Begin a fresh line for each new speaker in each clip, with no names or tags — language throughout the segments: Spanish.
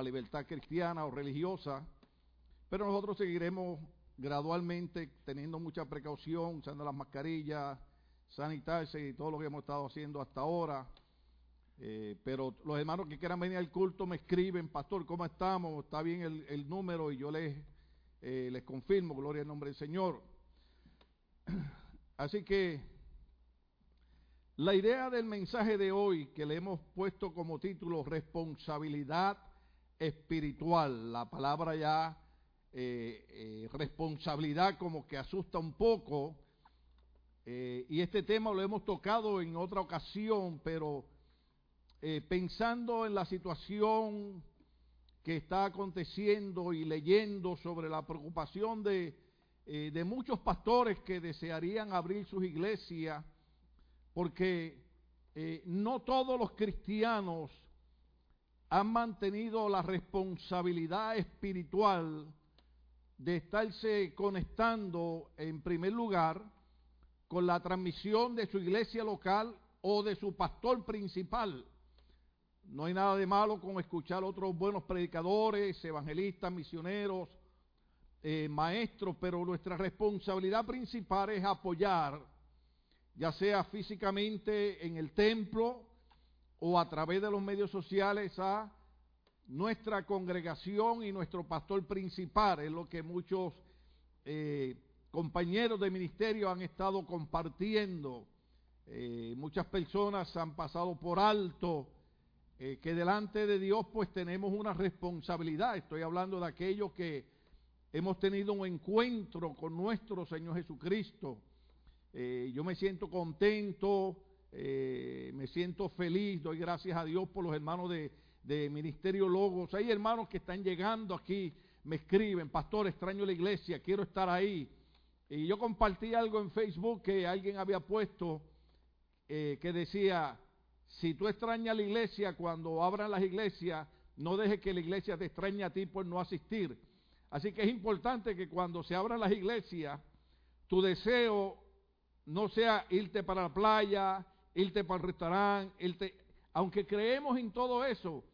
la libertad cristiana o religiosa, pero nosotros seguiremos gradualmente teniendo mucha precaución, usando las mascarillas, sanitarse y todo lo que hemos estado haciendo hasta ahora. Eh, pero los hermanos que quieran venir al culto me escriben, pastor, ¿cómo estamos? ¿Está bien el, número? Y yo les, eh, les confirmo, gloria al nombre del Señor. Así que la idea del mensaje de hoy que le hemos puesto como título responsabilidad espiritual, la palabra ya eh, eh, responsabilidad como que asusta un poco, eh, y este tema lo hemos tocado en otra ocasión, pero pensando en la situación que está aconteciendo y leyendo sobre la preocupación de, de muchos pastores que desearían abrir sus iglesias, porque no todos los cristianos han mantenido la responsabilidad espiritual de estarse conectando en primer lugar con la transmisión de su iglesia local o de su pastor principal. No hay nada de malo con escuchar otros buenos predicadores, evangelistas, misioneros, eh, maestros, pero nuestra responsabilidad principal es apoyar, ya sea físicamente en el templo o a través de los medios sociales, a nuestra congregación y nuestro pastor principal, es lo que muchos eh, compañeros de ministerio han estado compartiendo. Eh, muchas personas han pasado por alto eh, que delante de Dios pues tenemos una responsabilidad. Estoy hablando de aquellos que hemos tenido un encuentro con nuestro Señor Jesucristo. Yo me siento contento, eh, me siento feliz, doy gracias a Dios por los hermanos de, Ministerio Logos. Hay hermanos que están llegando aquí, me escriben, pastor, extraño la iglesia, quiero estar ahí. Y yo compartí algo en Facebook que alguien había puesto eh, que decía, si tú extrañas la iglesia cuando abran las iglesias, no dejes que la iglesia te extrañe a ti por no asistir. Así que es importante que cuando se abran las iglesias, tu deseo no sea irte para la playa, irte para el restaurante, aunque creemos en todo eso,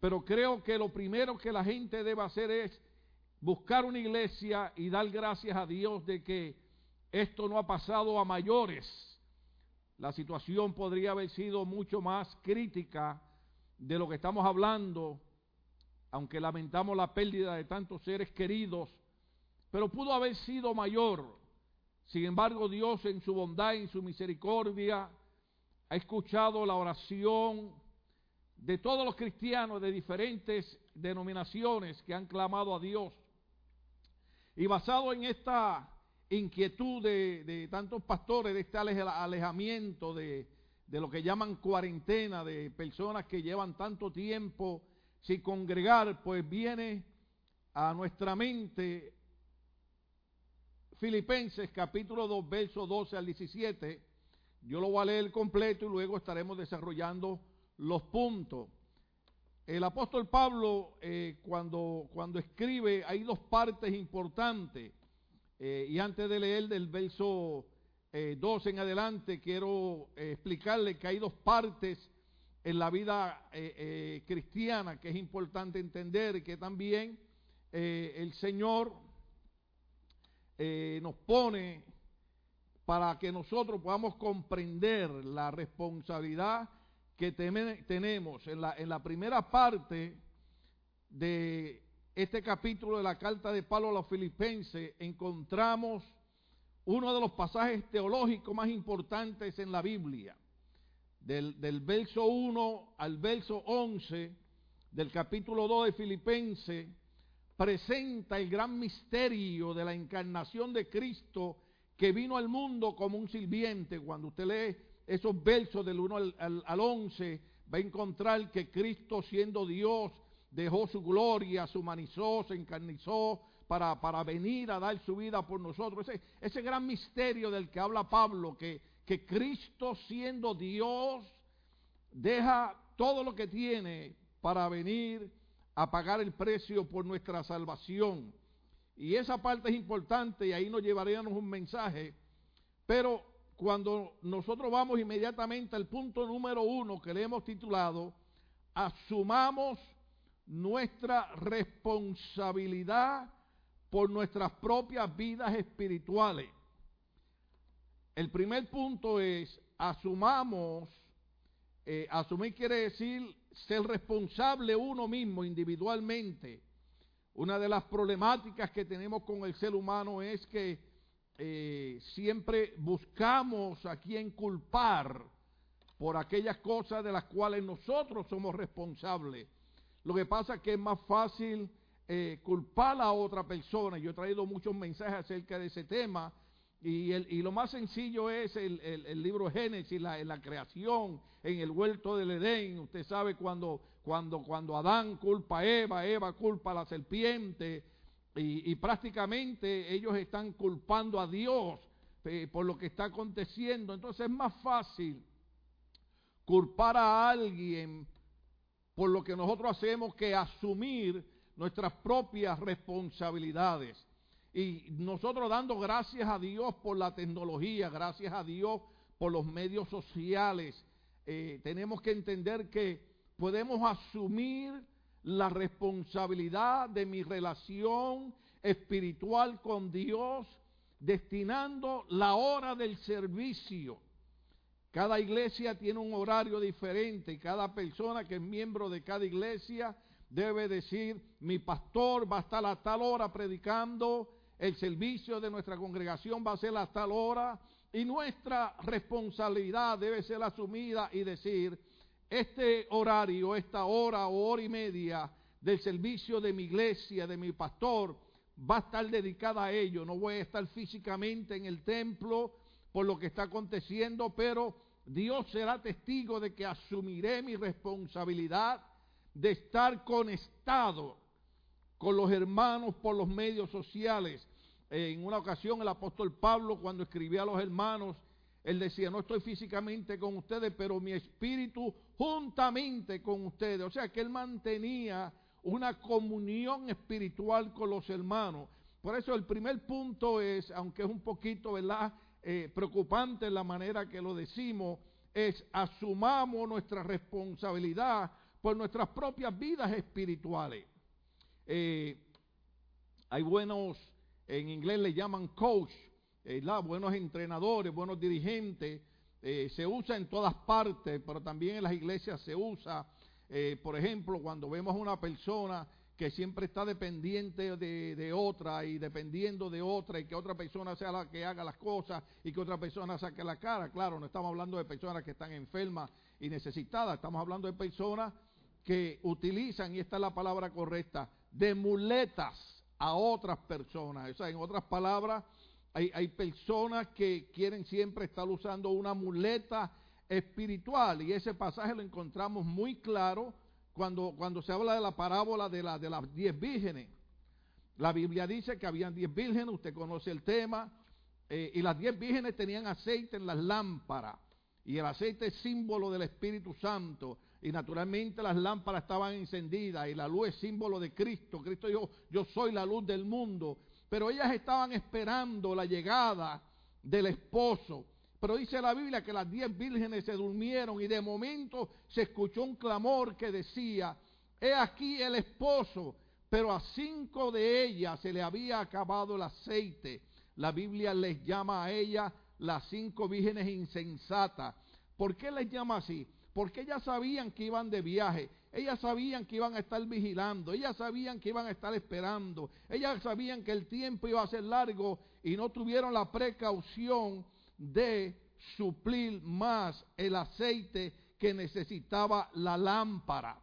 pero creo que lo primero que la gente debe hacer es buscar una iglesia y dar gracias a Dios de que esto no ha pasado a mayores la situación podría haber sido mucho más crítica de lo que estamos hablando, aunque lamentamos la pérdida de tantos seres queridos, pero pudo haber sido mayor. Sin embargo, Dios en su bondad y en su misericordia ha escuchado la oración de todos los cristianos de diferentes denominaciones que han clamado a Dios. Y basado en esta inquietud de, tantos pastores, de este alejamiento, de, de lo que llaman cuarentena, de personas que llevan tanto tiempo sin congregar, pues viene a nuestra mente Filipenses capítulo 2, verso 12 al 17. Yo lo voy a leer completo y luego estaremos desarrollando los puntos. El apóstol Pablo, eh, cuando, cuando escribe, hay dos partes importantes. Eh, y antes de leer del verso eh, 2 en adelante, quiero eh, explicarle que hay dos partes en la vida eh, eh, cristiana que es importante entender que también el Señor nos pone para que nosotros podamos comprender la responsabilidad que tenemos. En la, en la primera parte de este capítulo de la carta de Pablo a los filipenses encontramos uno de los pasajes teológicos más importantes en la Biblia. Del, del verso 1 al verso 11 del capítulo 2 de Filipenses presenta el gran misterio de la encarnación de Cristo que vino al mundo como un sirviente. Cuando usted lee esos versos del 1 al, al, al 11, va a encontrar que Cristo siendo Dios dejó su gloria, se humanizó, se encarnizó para, para venir a dar su vida por nosotros. Ese, ese gran misterio del que habla Pablo, que, que Cristo siendo Dios, deja todo lo que tiene para venir a pagar el precio por nuestra salvación. Y esa parte es importante y ahí nos llevaríamos un mensaje. Pero cuando nosotros vamos inmediatamente al punto número uno que le hemos titulado, asumamos nuestra responsabilidad por nuestras propias vidas espirituales. El primer punto es, asumamos, eh, asumir quiere decir ser responsable uno mismo individualmente. Una de las problemáticas que tenemos con el ser humano es que eh, siempre buscamos a quien culpar por aquellas cosas de las cuales nosotros somos responsables. Lo que pasa es que es más fácil eh, culpar a otra persona. Yo he traído muchos mensajes acerca de ese tema. Y, el, y lo más sencillo es el, el, libro Génesis, la, la, creación en el huerto del Edén. Usted sabe cuando, cuando, cuando Adán culpa a Eva, Eva culpa a la serpiente. Y, y prácticamente ellos están culpando a Dios eh, por lo que está aconteciendo. Entonces es más fácil culpar a alguien por lo que nosotros hacemos que asumir nuestras propias responsabilidades. Y nosotros dando gracias a Dios por la tecnología, gracias a Dios por los medios sociales, eh, tenemos que entender que podemos asumir la responsabilidad de mi relación espiritual con Dios, destinando la hora del servicio. Cada iglesia tiene un horario diferente y cada persona que es miembro de cada iglesia debe decir, mi pastor va a estar a tal hora predicando, el servicio de nuestra congregación va a ser a tal hora y nuestra responsabilidad debe ser asumida y decir, este horario, esta hora o hora y media del servicio de mi iglesia, de mi pastor, va a estar dedicada a ello. No voy a estar físicamente en el templo, por lo que está aconteciendo, pero Dios será testigo de que asumiré mi responsabilidad de estar conectado con los hermanos por los medios sociales. En una ocasión el apóstol Pablo cuando escribía a los hermanos, él decía, no estoy físicamente con ustedes, pero mi espíritu juntamente con ustedes. O sea que él mantenía una comunión espiritual con los hermanos. Por eso el primer punto es, aunque es un poquito, ¿verdad? Eh, preocupante la manera que lo decimos, es asumamos nuestra responsabilidad por nuestras propias vidas espirituales. Eh, hay buenos, en inglés le llaman coach, eh, buenos entrenadores, buenos dirigentes, se usa en todas partes, pero también en las iglesias se usa, por ejemplo, cuando vemos a una persona que siempre está dependiente de, otra y dependiendo de otra y que otra persona sea la que haga las cosas y que otra persona saque la cara. Claro, no estamos hablando de personas que están enfermas y necesitadas, estamos hablando de personas que utilizan, y esta es la palabra correcta, de muletas a otras personas. O sea, en otras palabras, hay, hay personas que quieren siempre estar usando una muleta espiritual y ese pasaje lo encontramos muy claro cuando, cuando se habla de la parábola de, la, de las diez vírgenes. La Biblia dice que habían diez vírgenes, usted conoce el tema, eh, y las diez vírgenes tenían aceite en las lámparas, y el aceite es símbolo del Espíritu Santo, y naturalmente las lámparas estaban encendidas, y la luz es símbolo de Cristo. Cristo dijo, yo soy la luz del mundo, pero ellas estaban esperando la llegada del esposo. Pero dice la Biblia que las diez vírgenes se durmieron y de momento se escuchó un clamor que decía, he aquí el esposo, pero a cinco de ellas se le había acabado el aceite. La Biblia les llama a ellas las cinco vírgenes insensatas. ¿Por qué les llama así? Porque ellas sabían que iban de viaje, ellas sabían que iban a estar vigilando, ellas sabían que iban a estar esperando, ellas sabían que el tiempo iba a ser largo y no tuvieron la precaución de suplir más el aceite que necesitaba la lámpara.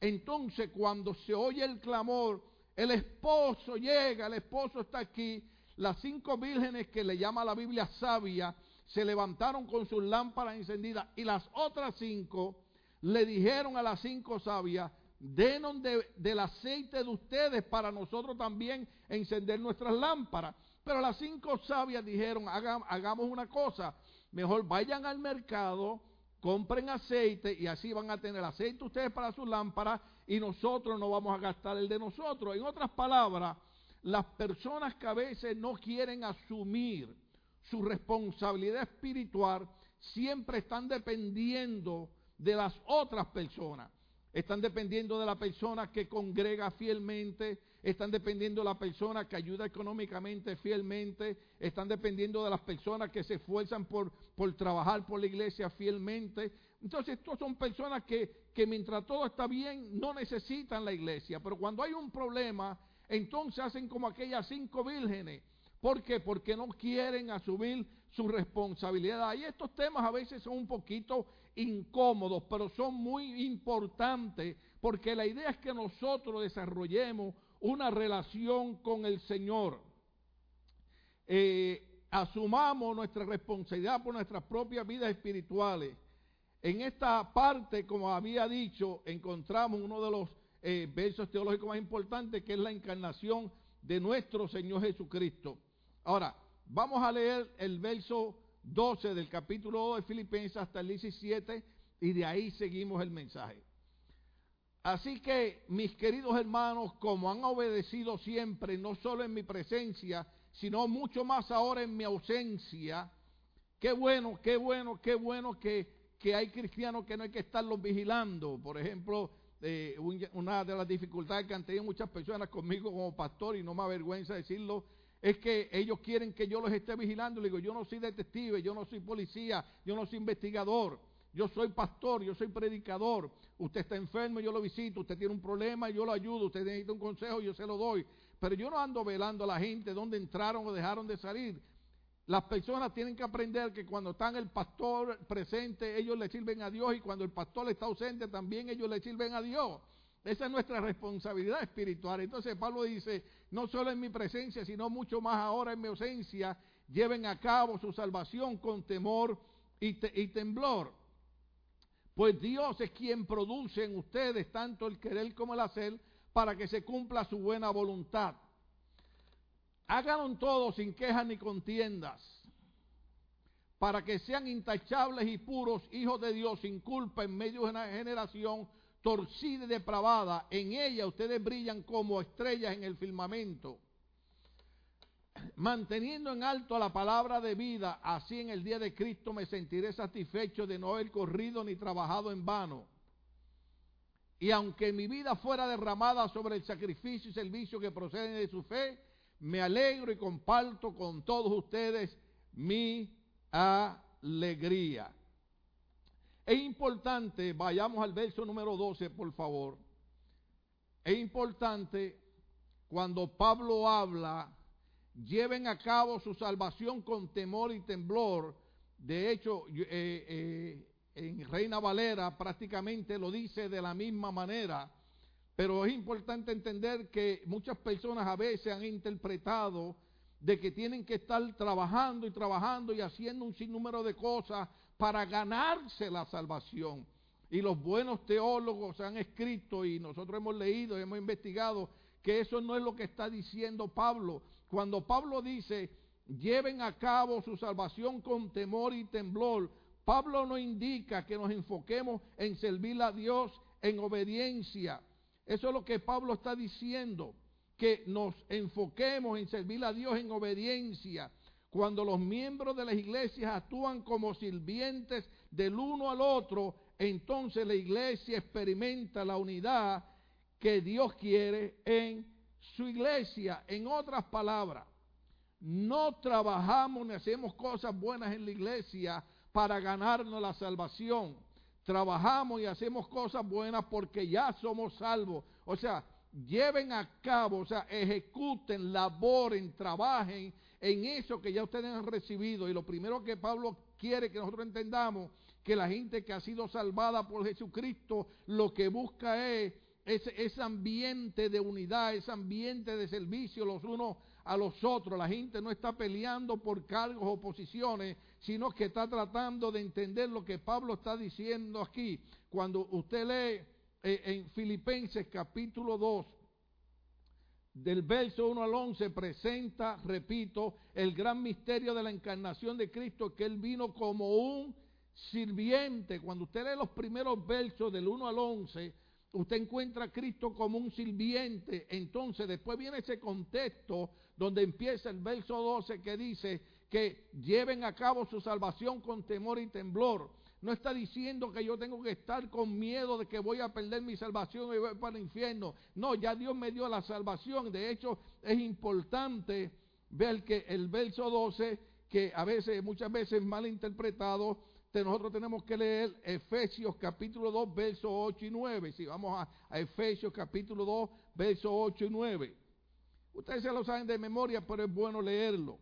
Entonces cuando se oye el clamor, el esposo llega, el esposo está aquí, las cinco vírgenes que le llama la Biblia sabia, se levantaron con sus lámparas encendidas y las otras cinco le dijeron a las cinco sabias, denos del aceite de ustedes para nosotros también encender nuestras lámparas. Pero las cinco sabias dijeron, hagamos una cosa, mejor vayan al mercado, compren aceite y así van a tener aceite ustedes para sus lámparas y nosotros no vamos a gastar el de nosotros. En otras palabras, las personas que a veces no quieren asumir su responsabilidad espiritual siempre están dependiendo de las otras personas. están dependiendo de la persona que congrega fielmente, están dependiendo de la persona que ayuda económicamente fielmente, están dependiendo de las personas que se esfuerzan por, por trabajar por la iglesia fielmente. Entonces, estos son personas que, que mientras todo está bien, no necesitan la iglesia, pero cuando hay un problema, entonces hacen como aquellas cinco vírgenes. ¿Por qué? Porque no quieren asumir su responsabilidad. Y estos temas a veces son un poquito incómodos, pero son muy importantes porque la idea es que nosotros desarrollemos una relación con el Señor. Eh, asumamos nuestra responsabilidad por nuestras propias vidas espirituales. En esta parte, como había dicho, encontramos uno de los eh, versos teológicos más importantes, que es la encarnación de nuestro Señor Jesucristo. Ahora, vamos a leer el verso 12 del capítulo 2 de Filipenses hasta el 17 y de ahí seguimos el mensaje. Así que, mis queridos hermanos, como han obedecido siempre, no solo en mi presencia, sino mucho más ahora en mi ausencia, qué bueno, qué bueno, qué bueno que, que hay cristianos que no hay que estarlos vigilando. Por ejemplo, eh, una de las dificultades que han tenido muchas personas conmigo como pastor, y no me avergüenza decirlo, es que ellos quieren que yo los esté vigilando. Le digo, yo no soy detective, yo no soy policía, yo no soy investigador. Yo soy pastor, yo soy predicador. Usted está enfermo, yo lo visito. Usted tiene un problema, yo lo ayudo. Usted necesita un consejo, yo se lo doy. Pero yo no ando velando a la gente dónde entraron o dejaron de salir. Las personas tienen que aprender que cuando están el pastor presente, ellos le sirven a Dios y cuando el pastor está ausente, también ellos le sirven a Dios. Esa es nuestra responsabilidad espiritual. Entonces Pablo dice, no solo en mi presencia, sino mucho más ahora en mi ausencia, lleven a cabo su salvación con temor y, temblor. Pues Dios es quien produce en ustedes tanto el querer como el hacer para que se cumpla su buena voluntad. Háganlo todo sin quejas ni contiendas, para que sean intachables y puros hijos de Dios sin culpa en medio de una generación torcida y depravada. En ella ustedes brillan como estrellas en el firmamento manteniendo en alto la palabra de vida, así en el día de Cristo me sentiré satisfecho de no haber corrido ni trabajado en vano. Y aunque mi vida fuera derramada sobre el sacrificio y servicio que proceden de su fe, me alegro y comparto con todos ustedes mi alegría. Es importante, vayamos al verso número 12, por favor. Es importante cuando Pablo habla lleven a cabo su salvación con temor y temblor. De hecho, eh, eh, en Reina Valera prácticamente lo dice de la misma manera, pero es importante entender que muchas personas a veces han interpretado de que tienen que estar trabajando y trabajando y haciendo un sinnúmero de cosas para ganarse la salvación. Y los buenos teólogos han escrito y nosotros hemos leído, hemos investigado que eso no es lo que está diciendo Pablo. Cuando Pablo dice, lleven a cabo su salvación con temor y temblor, Pablo no indica que nos enfoquemos en servir a Dios en obediencia. Eso es lo que Pablo está diciendo, que nos enfoquemos en servir a Dios en obediencia. Cuando los miembros de las iglesias actúan como sirvientes del uno al otro, entonces la iglesia experimenta la unidad que Dios quiere en su iglesia. En otras palabras, no trabajamos ni hacemos cosas buenas en la iglesia para ganarnos la salvación. Trabajamos y hacemos cosas buenas porque ya somos salvos. O sea, lleven a cabo, o sea, ejecuten, laboren, trabajen en eso que ya ustedes han recibido. Y lo primero que Pablo quiere que nosotros entendamos, que la gente que ha sido salvada por Jesucristo, lo que busca es ese, ambiente de unidad, ese ambiente de servicio los unos a los otros. La gente no está peleando por cargos o posiciones, sino que está tratando de entender lo que Pablo está diciendo aquí. Cuando usted lee eh, en Filipenses capítulo 2, del verso 1 al 11 presenta, repito, el gran misterio de la encarnación de Cristo, que Él vino como un sirviente. Cuando usted lee los primeros versos del 1 al 11, usted encuentra a Cristo como un sirviente. Entonces después viene ese contexto donde empieza el verso 12 que dice que lleven a cabo su salvación con temor y temblor. No está diciendo que yo tengo que estar con miedo de que voy a perder mi salvación y voy para el infierno. No, ya Dios me dio la salvación. De hecho, es importante ver que el verso 12, que a veces, muchas veces mal interpretado, nosotros tenemos que leer Efesios capítulo 2, versos 8 y 9. Si vamos a, Efesios capítulo 2, versos 8 y 9. Ustedes se lo saben de memoria, pero es bueno leerlo.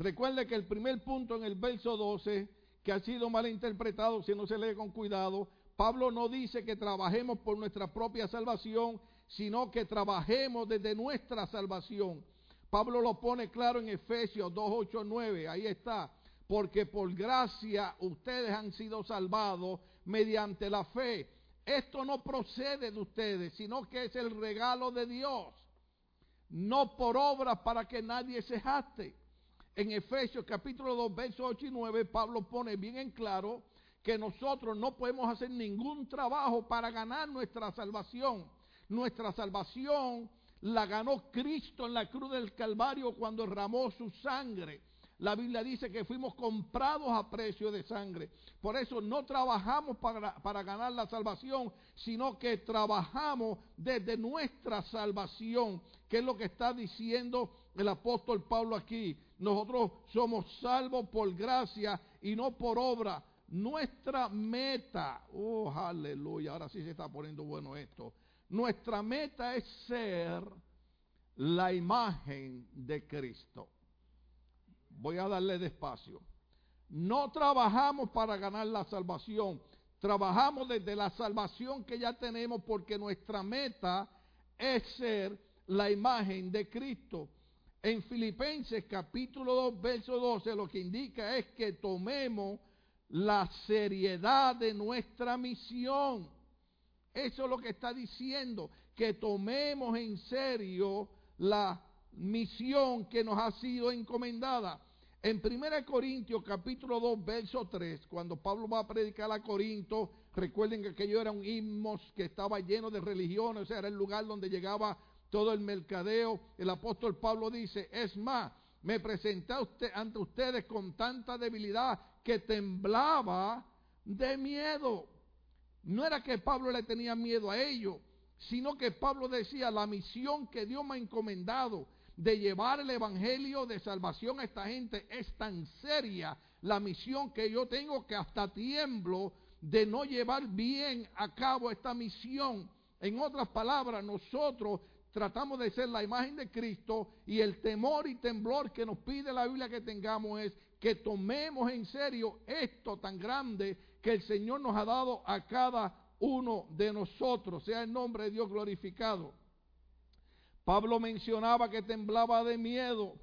Recuerde que el primer punto en el verso 12, que ha sido mal interpretado si no se lee con cuidado, Pablo no dice que trabajemos por nuestra propia salvación, sino que trabajemos desde nuestra salvación. Pablo lo pone claro en Efesios 2, 8, 9, ahí está. Porque por gracia ustedes han sido salvados mediante la fe esto no procede de ustedes, sino que es el regalo de Dios. No por obra para que nadie se jaste. En Efesios capítulo 2, versos 8 y 9, Pablo pone bien en claro que nosotros no podemos hacer ningún trabajo para ganar nuestra salvación. Nuestra salvación la ganó Cristo en la cruz del Calvario cuando derramó su sangre. La Biblia dice que fuimos comprados a precio de sangre. Por eso no trabajamos para, para, ganar la salvación, sino que trabajamos desde nuestra salvación, que es lo que está diciendo el apóstol Pablo aquí. Nosotros somos salvos por gracia y no por obra. Nuestra meta, oh aleluya, ahora sí se está poniendo bueno esto. Nuestra meta es ser la imagen de Cristo. Voy a darle despacio. No trabajamos para ganar la salvación. Trabajamos desde la salvación que ya tenemos porque nuestra meta es ser la imagen de Cristo. En Filipenses capítulo 2, verso 12, lo que indica es que tomemos la seriedad de nuestra misión. Eso es lo que está diciendo, que tomemos en serio la misión que nos ha sido encomendada. En 1 Corintios capítulo 2, verso 3, cuando Pablo va a predicar a Corinto, recuerden que aquello era un himnos que estaba lleno de religiones, o sea, era el lugar donde llegaba todo el mercadeo. El apóstol Pablo dice, es más, me presenté ante ustedes con tanta debilidad que temblaba de miedo. No era que Pablo le tenía miedo a ellos, sino que Pablo decía, la misión que Dios me ha encomendado de llevar el Evangelio de salvación a esta gente es tan seria la misión que yo tengo que hasta tiemblo de no llevar bien a cabo esta misión. En otras palabras, nosotros tratamos de ser la imagen de Cristo y el temor y temblor que nos pide la Biblia que tengamos es que tomemos en serio esto tan grande que el Señor nos ha dado a cada uno de nosotros. Sea el nombre de Dios glorificado. Pablo mencionaba que temblaba de miedo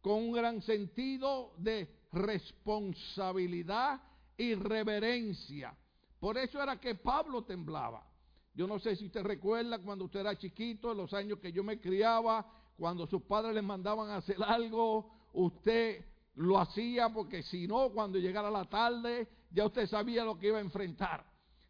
con un gran sentido de responsabilidad y reverencia. Por eso era que Pablo temblaba. Yo no sé si usted recuerda cuando usted era chiquito, en los años que yo me criaba, cuando sus padres le mandaban a hacer algo, usted lo hacía porque si no, cuando llegara la tarde, ya usted sabía lo que iba a enfrentar.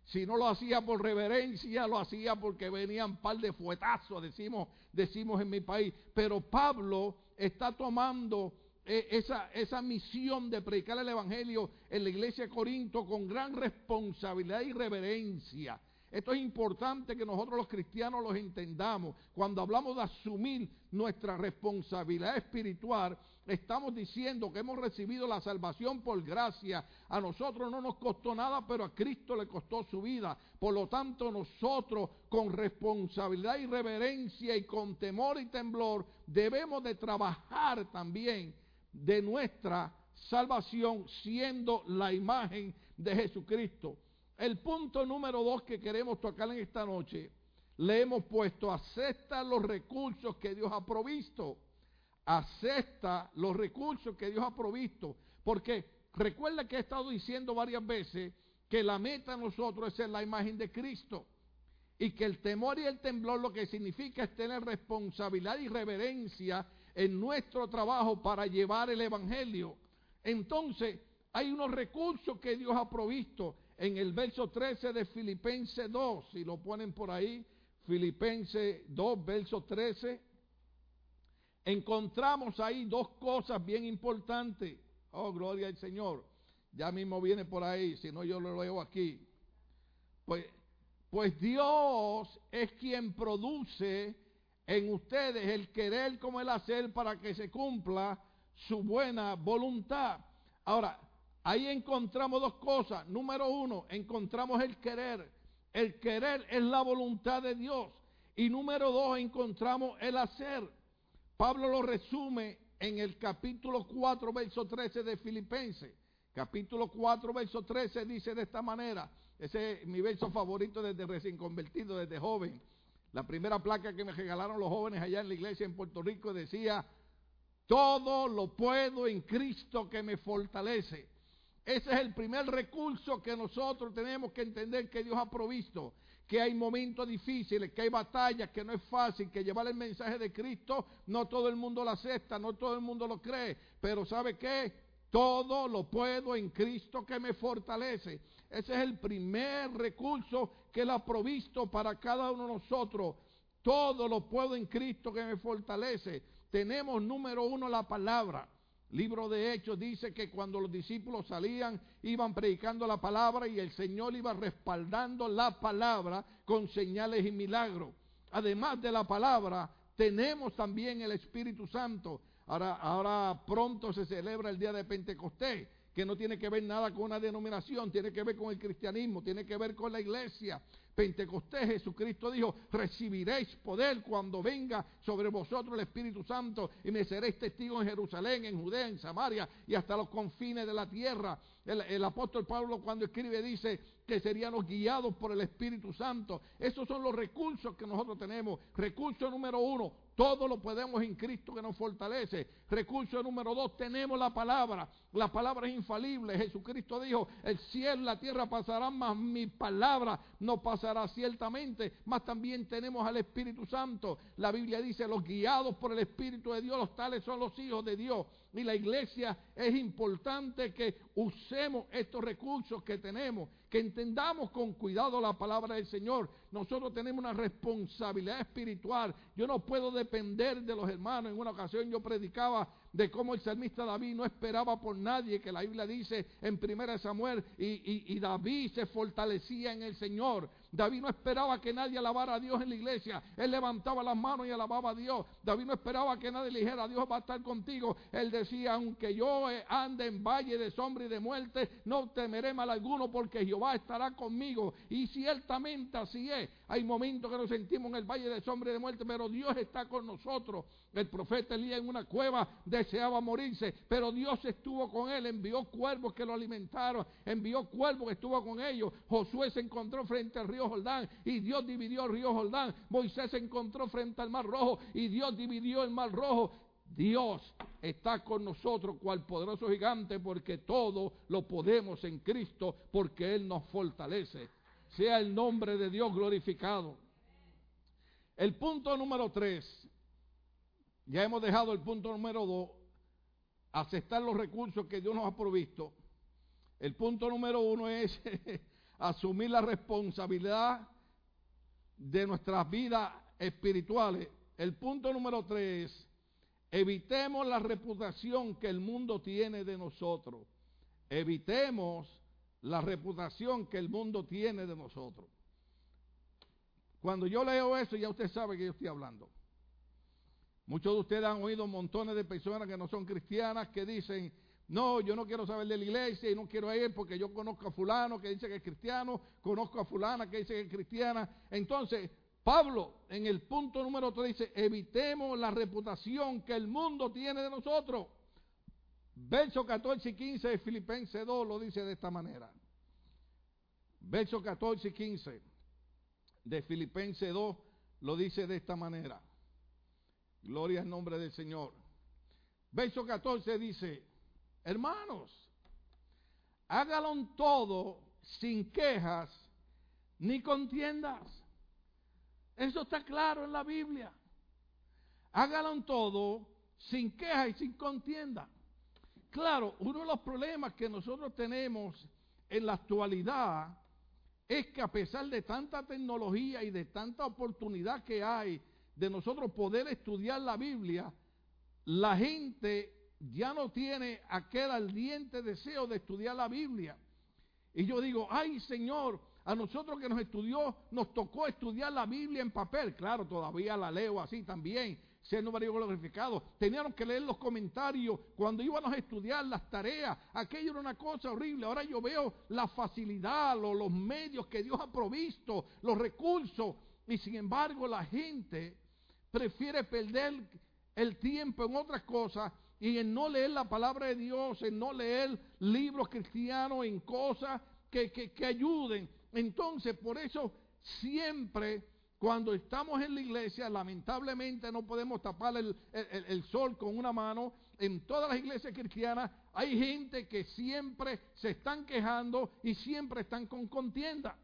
Si no lo hacía por reverencia, lo hacía porque venían par de fuetazos, decimos, decimos en mi país. Pero Pablo está tomando eh, esa, esa misión de predicar el Evangelio en la iglesia de Corinto con gran responsabilidad y reverencia. Esto es importante que nosotros los cristianos los entendamos. Cuando hablamos de asumir nuestra responsabilidad espiritual, estamos diciendo que hemos recibido la salvación por gracia. A nosotros no nos costó nada, pero a Cristo le costó su vida. Por lo tanto, nosotros con responsabilidad y reverencia y con temor y temblor debemos de trabajar también de nuestra salvación siendo la imagen de Jesucristo. El punto número dos que queremos tocar en esta noche, le hemos puesto, acepta los recursos que Dios ha provisto. Acepta los recursos que Dios ha provisto. Porque recuerda que he estado diciendo varias veces que la meta de nosotros es ser la imagen de Cristo. Y que el temor y el temblor lo que significa es tener responsabilidad y reverencia en nuestro trabajo para llevar el Evangelio. Entonces, hay unos recursos que Dios ha provisto en el verso 13 de Filipenses 2, si lo ponen por ahí, Filipenses 2, verso 13, encontramos ahí dos cosas bien importantes. Oh, gloria al Señor. Ya mismo viene por ahí, si no yo lo leo aquí. Pues, pues Dios es quien produce en ustedes el querer como el hacer para que se cumpla su buena voluntad. Ahora, ahí encontramos dos cosas. Número uno, encontramos el querer. El querer es la voluntad de Dios. Y número dos, encontramos el hacer. Pablo lo resume en el capítulo 4, verso 13 de Filipenses. Capítulo 4, verso 13 dice de esta manera. Ese es mi verso favorito desde recién convertido, desde joven. La primera placa que me regalaron los jóvenes allá en la iglesia en Puerto Rico decía, todo lo puedo en Cristo que me fortalece. Ese es el primer recurso que nosotros tenemos que entender que Dios ha provisto. Que hay momentos difíciles, que hay batallas, que no es fácil, que llevar el mensaje de Cristo no todo el mundo lo acepta, no todo el mundo lo cree. Pero ¿sabe qué? Todo lo puedo en Cristo que me fortalece. Ese es el primer recurso que Él ha provisto para cada uno de nosotros. Todo lo puedo en Cristo que me fortalece. Tenemos número uno la palabra. Libro de Hechos dice que cuando los discípulos salían, iban predicando la palabra y el Señor iba respaldando la palabra con señales y milagros. Además de la palabra, tenemos también el Espíritu Santo. Ahora, pronto se celebra el día de Pentecostés, que no tiene que ver nada con una denominación, tiene que ver con el cristianismo, tiene que ver con la iglesia. Pentecostés, Jesucristo dijo, recibiréis poder cuando venga sobre vosotros el Espíritu Santo y me seréis testigos en Jerusalén, en Judea, en Samaria y hasta los confines de la tierra. El, el apóstol Pablo cuando escribe dice que seríamos guiados por el Espíritu Santo. Esos son los recursos que nosotros tenemos. Recurso número uno, todo lo podemos en Cristo que nos fortalece. Recurso número dos, tenemos la palabra. La palabra es infalible. Jesucristo dijo, el cielo y la tierra pasarán, mas mi palabra no pasará ciertamente. Mas también tenemos al Espíritu Santo. La Biblia dice, los guiados por el Espíritu de Dios, los tales son los hijos de Dios. Y la iglesia es importante que usemos estos recursos que tenemos, que entendamos con cuidado la palabra del Señor. Nosotros tenemos una responsabilidad espiritual. Yo no puedo depender de los hermanos. En una ocasión yo predicaba de cómo el salmista David no esperaba por nadie, que la Biblia dice en 1 Samuel, y, y, y David se fortalecía en el Señor. David no esperaba que nadie alabara a Dios en la iglesia. Él levantaba las manos y alababa a Dios. David no esperaba que nadie le dijera, Dios va a estar contigo. Él decía, aunque yo ande en valle de sombra y de muerte, no temeré mal alguno porque Jehová estará conmigo. Y ciertamente así es. Hay momentos que nos sentimos en el valle de sombra y de muerte, pero Dios está con nosotros. El profeta Elías en una cueva deseaba morirse, pero Dios estuvo con él, envió cuervos que lo alimentaron, envió cuervos que estuvo con ellos. Josué se encontró frente al río Jordán y Dios dividió el río Jordán. Moisés se encontró frente al mar rojo y Dios dividió el mar rojo. Dios está con nosotros cual poderoso gigante porque todo lo podemos en Cristo porque Él nos fortalece. Sea el nombre de Dios glorificado. El punto número tres, ya hemos dejado el punto número dos, aceptar los recursos que Dios nos ha provisto. El punto número uno es asumir la responsabilidad de nuestras vidas espirituales. El punto número tres, evitemos la reputación que el mundo tiene de nosotros. Evitemos la reputación que el mundo tiene de nosotros. Cuando yo leo eso, ya usted sabe que yo estoy hablando. Muchos de ustedes han oído montones de personas que no son cristianas que dicen, no, yo no quiero saber de la iglesia y no quiero ir porque yo conozco a fulano que dice que es cristiano, conozco a fulana que dice que es cristiana. Entonces, Pablo en el punto número 3 dice, evitemos la reputación que el mundo tiene de nosotros. Verso 14 y 15 de Filipenses 2 lo dice de esta manera. Verso 14 y 15 de Filipenses 2 lo dice de esta manera. Gloria al nombre del Señor. Verso 14 dice, hermanos, hágalo todo sin quejas ni contiendas. Eso está claro en la Biblia. Hágalo todo sin quejas y sin contienda. Claro, uno de los problemas que nosotros tenemos en la actualidad es que a pesar de tanta tecnología y de tanta oportunidad que hay de nosotros poder estudiar la Biblia, la gente ya no tiene aquel ardiente deseo de estudiar la Biblia. Y yo digo, ay Señor, a nosotros que nos estudió, nos tocó estudiar la Biblia en papel. Claro, todavía la leo así también, siendo María glorificado. Teníamos que leer los comentarios cuando íbamos a estudiar las tareas. Aquello era una cosa horrible. Ahora yo veo la facilidad, los, los medios que Dios ha provisto, los recursos. Y sin embargo la gente prefiere perder el tiempo en otras cosas y en no leer la palabra de Dios, en no leer libros cristianos, en cosas que, que ayuden. Entonces, por eso siempre cuando estamos en la iglesia, lamentablemente no podemos tapar el, sol con una mano. En todas las iglesias cristianas hay gente que siempre se están quejando y siempre están con contienda.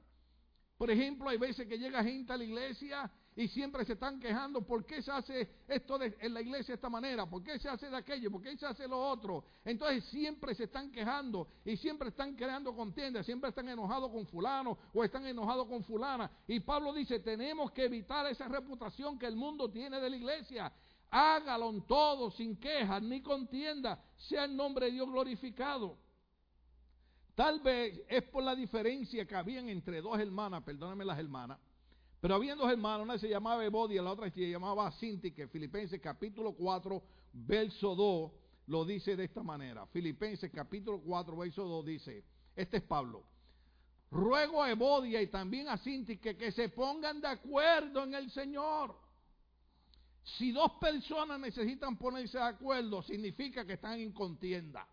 Por ejemplo, hay veces que llega gente a la iglesia y siempre se están quejando por qué se hace esto en la iglesia de esta manera, por qué se hace de aquello, por qué se hace lo otro. Entonces siempre se están quejando y siempre están creando contienda, siempre están enojados con fulano o están enojados con fulana. Y Pablo dice, tenemos que evitar esa reputación que el mundo tiene de la iglesia. Hágalo en todo, sin quejas ni contienda, sea el nombre de Dios glorificado. Tal vez es por la diferencia que habían entre dos hermanas, perdónenme las hermanas, pero había dos hermanos, una se llamaba Evodia, la otra se llamaba Sinti, que Filipenses capítulo 4, verso 2, lo dice de esta manera. Filipenses capítulo 4, verso 2 dice, este es Pablo. Ruego a Evodia y también a Sinti que, que se pongan de acuerdo en el Señor. Si dos personas necesitan ponerse de acuerdo, significa que están en contienda.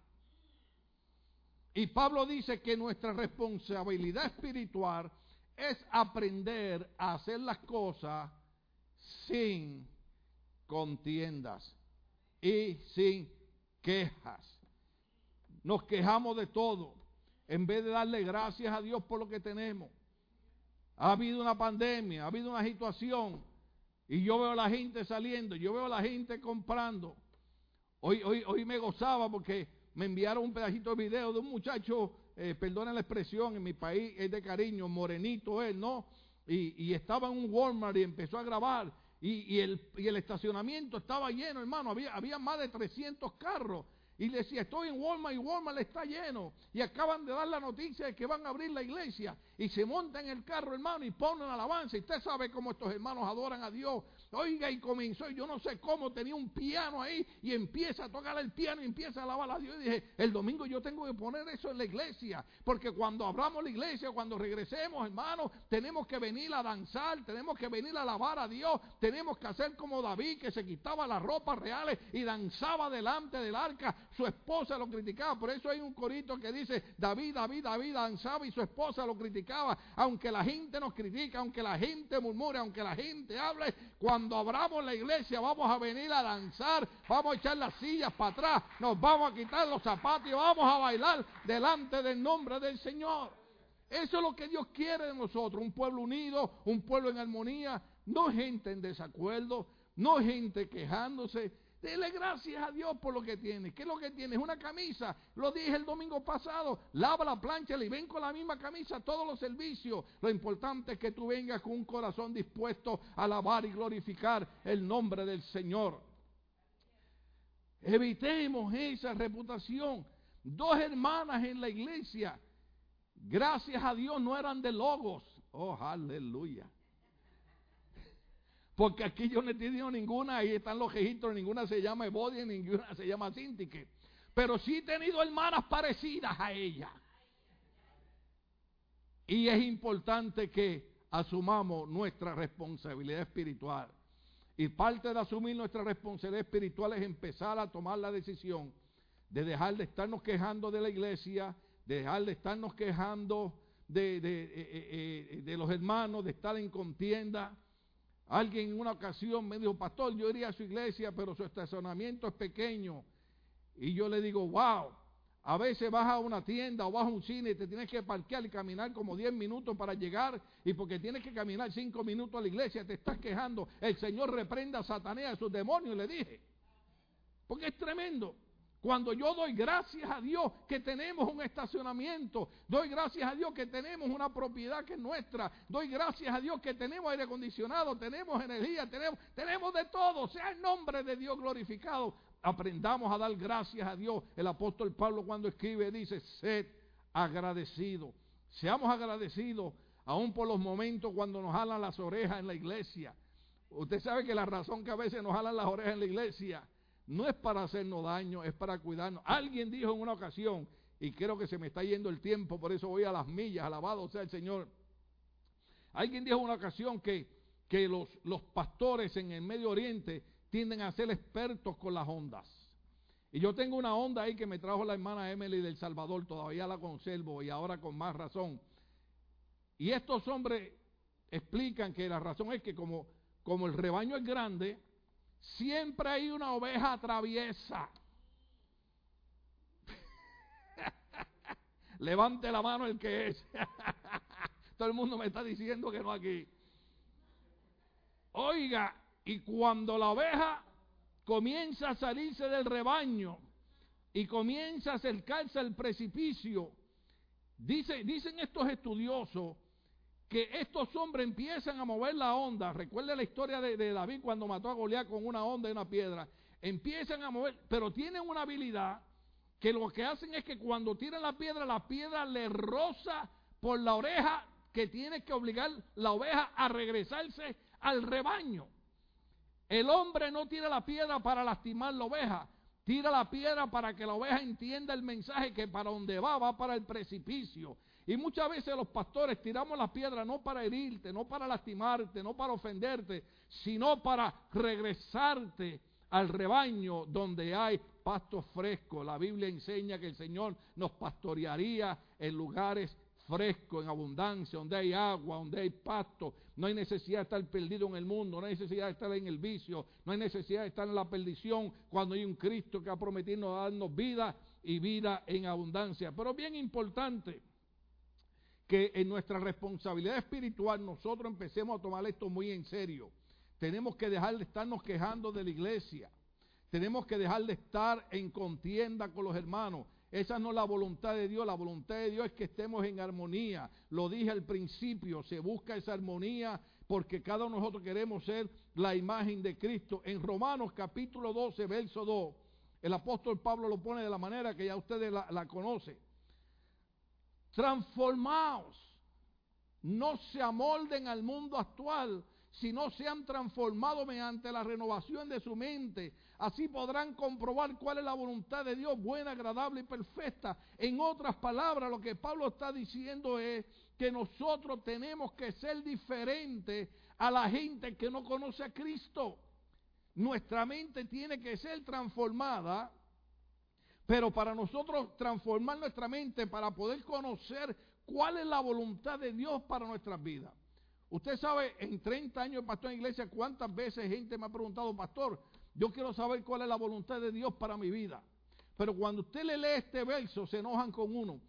Y Pablo dice que nuestra responsabilidad espiritual es aprender a hacer las cosas sin contiendas y sin quejas. Nos quejamos de todo en vez de darle gracias a Dios por lo que tenemos. Ha habido una pandemia, ha habido una situación y yo veo a la gente saliendo, yo veo a la gente comprando. Hoy, hoy, hoy me gozaba porque me enviaron un pedacito de video de un muchacho eh, perdonen la expresión, en mi país es de cariño, morenito él, ¿no? Y, estaba en un Walmart y empezó a grabar. Y, el, y el estacionamiento estaba lleno, hermano. Había, había más de 300 carros. Y le decía, estoy en Walmart y Walmart está lleno. Y acaban de dar la noticia de que van a abrir la iglesia. Y se monta en el carro, hermano, y ponen alabanza. Y usted sabe cómo estos hermanos adoran a Dios. Oiga, y comenzó, yo no sé cómo, tenía un piano ahí y empieza a tocar el piano y empieza a alabar a Dios. Y dije, el domingo yo tengo que poner eso en la iglesia, porque cuando abramos la iglesia, cuando regresemos, hermano, tenemos que venir a danzar, tenemos que venir a alabar a Dios, tenemos que hacer como David, que se quitaba las ropas reales y danzaba delante del arca. Su esposa lo criticaba, por eso hay un corito que dice, David, David, David danzaba y su esposa lo criticaba. Aunque la gente nos critica, aunque la gente murmure, aunque la gente hable, cuando abramos la iglesia vamos a venir a danzar, vamos a echar las sillas para atrás, nos vamos a quitar los zapatos y vamos a bailar delante del nombre del Señor. Eso es lo que Dios quiere de nosotros, un pueblo unido, un pueblo en armonía, no gente en desacuerdo, no gente quejándose, Dele gracias a Dios por lo que tiene. ¿Qué es lo que tiene? Es una camisa. Lo dije el domingo pasado. Lava la plancha y ven con la misma camisa todos los servicios. Lo importante es que tú vengas con un corazón dispuesto a alabar y glorificar el nombre del Señor. Evitemos esa reputación. Dos hermanas en la iglesia, gracias a Dios, no eran de logos. Oh, aleluya. Porque aquí yo no he tenido ninguna, ahí están los registros, ninguna se llama Evodia, ninguna se llama Sintique. Pero sí he tenido hermanas parecidas a ella. Y es importante que asumamos nuestra responsabilidad espiritual. Y parte de asumir nuestra responsabilidad espiritual es empezar a tomar la decisión de dejar de estarnos quejando de la iglesia, de dejar de estarnos quejando de, de, eh, eh, eh, de los hermanos, de estar en contienda Alguien en una ocasión me dijo, pastor, yo iría a su iglesia, pero su estacionamiento es pequeño. Y yo le digo, wow, a veces vas a una tienda o vas a un cine y te tienes que parquear y caminar como 10 minutos para llegar y porque tienes que caminar 5 minutos a la iglesia te estás quejando. El Señor reprenda a Satanás a sus demonios, le dije. Porque es tremendo. Cuando yo doy gracias a Dios que tenemos un estacionamiento, doy gracias a Dios que tenemos una propiedad que es nuestra, doy gracias a Dios que tenemos aire acondicionado, tenemos energía, tenemos, tenemos de todo, sea el nombre de Dios glorificado. aprendamos a dar gracias a Dios. El apóstol Pablo cuando escribe dice, sed agradecido. Seamos agradecidos aún por los momentos cuando nos jalan las orejas en la iglesia. Usted sabe que la razón que a veces nos jalan las orejas en la iglesia no es para hacernos daño, es para cuidarnos. Alguien dijo en una ocasión, y creo que se me está yendo el tiempo, por eso voy a las millas, alabado sea el Señor. Alguien dijo en una ocasión que, que los, los pastores en el Medio Oriente tienden a ser expertos con las ondas. Y yo tengo una onda ahí que me trajo la hermana Emily del Salvador, todavía la conservo y ahora con más razón. Y estos hombres explican que la razón es que como, como el rebaño es grande, siempre hay una oveja traviesa. Levante la mano el que es. Todo el mundo me está diciendo que no aquí. Oiga, y cuando la oveja comienza a salirse del rebaño y comienza a acercarse al precipicio, dice, dicen estos estudiosos que estos hombres empiezan a mover la onda. Recuerde la historia de, David cuando mató a Goliat con una onda y una piedra. Empiezan a mover, pero tienen una habilidad que lo que hacen es que cuando tiran la piedra, la piedra le roza por la oreja que tiene que obligar la oveja a regresarse al rebaño. El hombre no tira la piedra para lastimar la oveja, tira la piedra para que la oveja entienda el mensaje que para donde va va para el precipicio. Y muchas veces los pastores tiramos la piedra no para herirte, no para lastimarte, no para ofenderte, sino para regresarte al rebaño donde hay pasto fresco. La Biblia enseña que el Señor nos pastorearía en lugares frescos, en abundancia, donde hay agua, donde hay pasto. No hay necesidad de estar perdido en el mundo, no hay necesidad de estar en el vicio, no hay necesidad de estar en la perdición cuando hay un Cristo que ha prometido darnos vida y vida en abundancia. Pero bien importante que en nuestra responsabilidad espiritual nosotros empecemos a tomar esto muy en serio. Tenemos que dejar de estarnos quejando de la iglesia. Tenemos que dejar de estar en contienda con los hermanos. Esa no es la voluntad de Dios. La voluntad de Dios es que estemos en armonía. Lo dije al principio, se busca esa armonía porque cada uno de nosotros queremos ser la imagen de Cristo. En Romanos capítulo 12, verso 2, el apóstol Pablo lo pone de la manera que ya ustedes la, la conocen. Transformaos. No se amolden al mundo actual, sino sean transformados mediante la renovación de su mente. Así podrán comprobar cuál es la voluntad de Dios, buena, agradable y perfecta. En otras palabras, lo que Pablo está diciendo es que nosotros tenemos que ser diferentes a la gente que no conoce a Cristo. Nuestra mente tiene que ser transformada, pero para nosotros transformar nuestra mente, para poder conocer cuál es la voluntad de Dios para nuestras vidas. Usted sabe, en 30 años de pastor en iglesia, cuántas veces gente me ha preguntado, pastor, yo quiero saber cuál es la voluntad de Dios para mi vida. Pero cuando usted le lee este verso, se enojan con uno.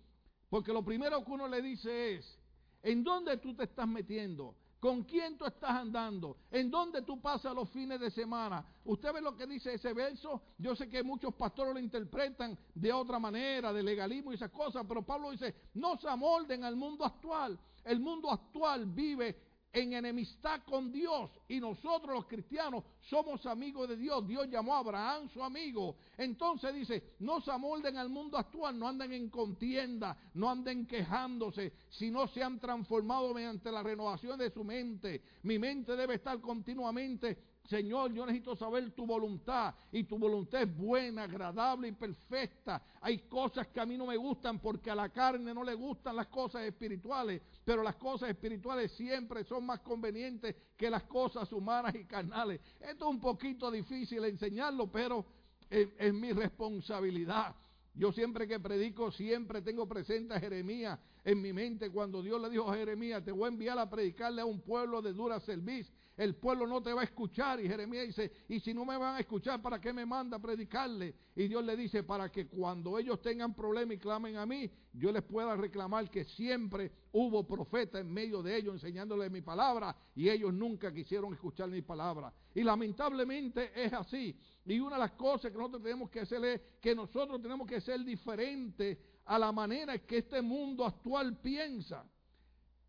Porque lo primero que uno le dice es, ¿en dónde tú te estás metiendo? ¿Con quién tú estás andando? ¿En dónde tú pasas los fines de semana? ¿Usted ve lo que dice ese verso? Yo sé que muchos pastores lo interpretan de otra manera, de legalismo y esas cosas, pero Pablo dice, no se amolden al mundo actual. El mundo actual vive en enemistad con Dios y nosotros los cristianos somos amigos de Dios. Dios llamó a Abraham su amigo. Entonces dice, no se amolden al mundo actual, no anden en contienda, no anden quejándose, sino se han transformado mediante la renovación de su mente. Mi mente debe estar continuamente Señor, yo necesito saber tu voluntad y tu voluntad es buena, agradable y perfecta. Hay cosas que a mí no me gustan porque a la carne no le gustan las cosas espirituales, pero las cosas espirituales siempre son más convenientes que las cosas humanas y carnales. Esto es un poquito difícil enseñarlo, pero es, mi responsabilidad. Yo siempre que predico, siempre tengo presente a Jeremías en mi mente cuando Dios le dijo a Jeremías, te voy a enviar a predicarle a un pueblo de dura servicio el pueblo no te va a escuchar. Y Jeremías dice, y si no me van a escuchar, ¿para qué me manda a predicarle? Y Dios le dice, para que cuando ellos tengan problemas y clamen a mí, yo les pueda reclamar que siempre hubo profeta en medio de ellos enseñándoles mi palabra y ellos nunca quisieron escuchar mi palabra. Y lamentablemente es así. Y una de las cosas que nosotros tenemos que hacer es que nosotros tenemos que ser diferentes a la manera que este mundo actual piensa.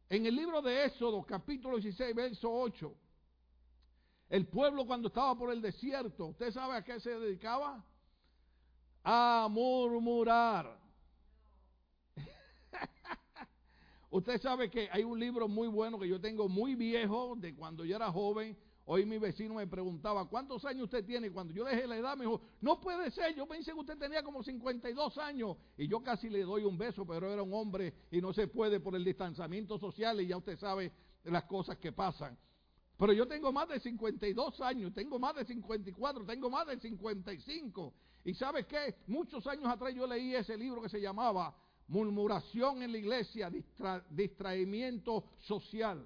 En el libro de Éxodo, capítulo 16, verso 8, El pueblo cuando estaba por el desierto, ¿usted sabe a qué se dedicaba? A murmurar. Usted sabe que hay un libro muy bueno que yo tengo muy viejo, de cuando yo era joven. Hoy mi vecino me preguntaba, ¿cuántos años usted tiene? Cuando yo dije la edad, me dijo, no puede ser, yo pensé que usted tenía como 52 años. Y yo casi le doy un beso, pero era un hombre y no se puede por el distanciamiento social y ya usted sabe las cosas que pasan. Pero yo tengo más de 52 años, tengo más de 54, tengo más de 55. Y ¿sabe qué? Muchos años atrás yo leí ese libro que se llamaba murmuración en la iglesia, distraimiento social.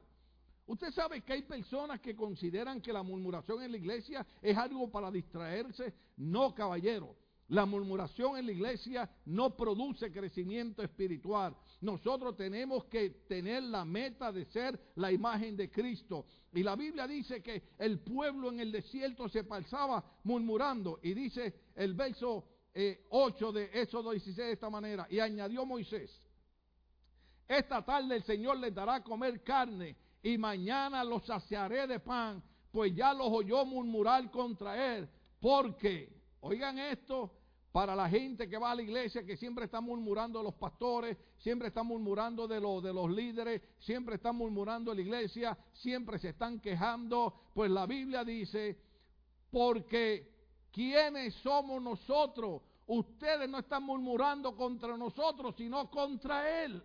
Usted sabe que hay personas que consideran que la murmuración en la iglesia es algo para distraerse. No, caballero. La murmuración en la iglesia no produce crecimiento espiritual. Nosotros tenemos que tener la meta de ser la imagen de Cristo. Y la Biblia dice que el pueblo en el desierto se pasaba murmurando. Y dice el verso 8 eh, de Éxodo 16 de esta manera. Y añadió Moisés, esta tarde el Señor les dará a comer carne y mañana los saciaré de pan, pues ya los oyó murmurar contra él. Porque, oigan esto, para la gente que va a la iglesia, que siempre está murmurando de los pastores, siempre está murmurando de, los de los líderes, siempre está murmurando de la iglesia, siempre se están quejando, pues la Biblia dice, porque ¿Quiénes somos nosotros? Ustedes no están murmurando contra nosotros, sino contra Él.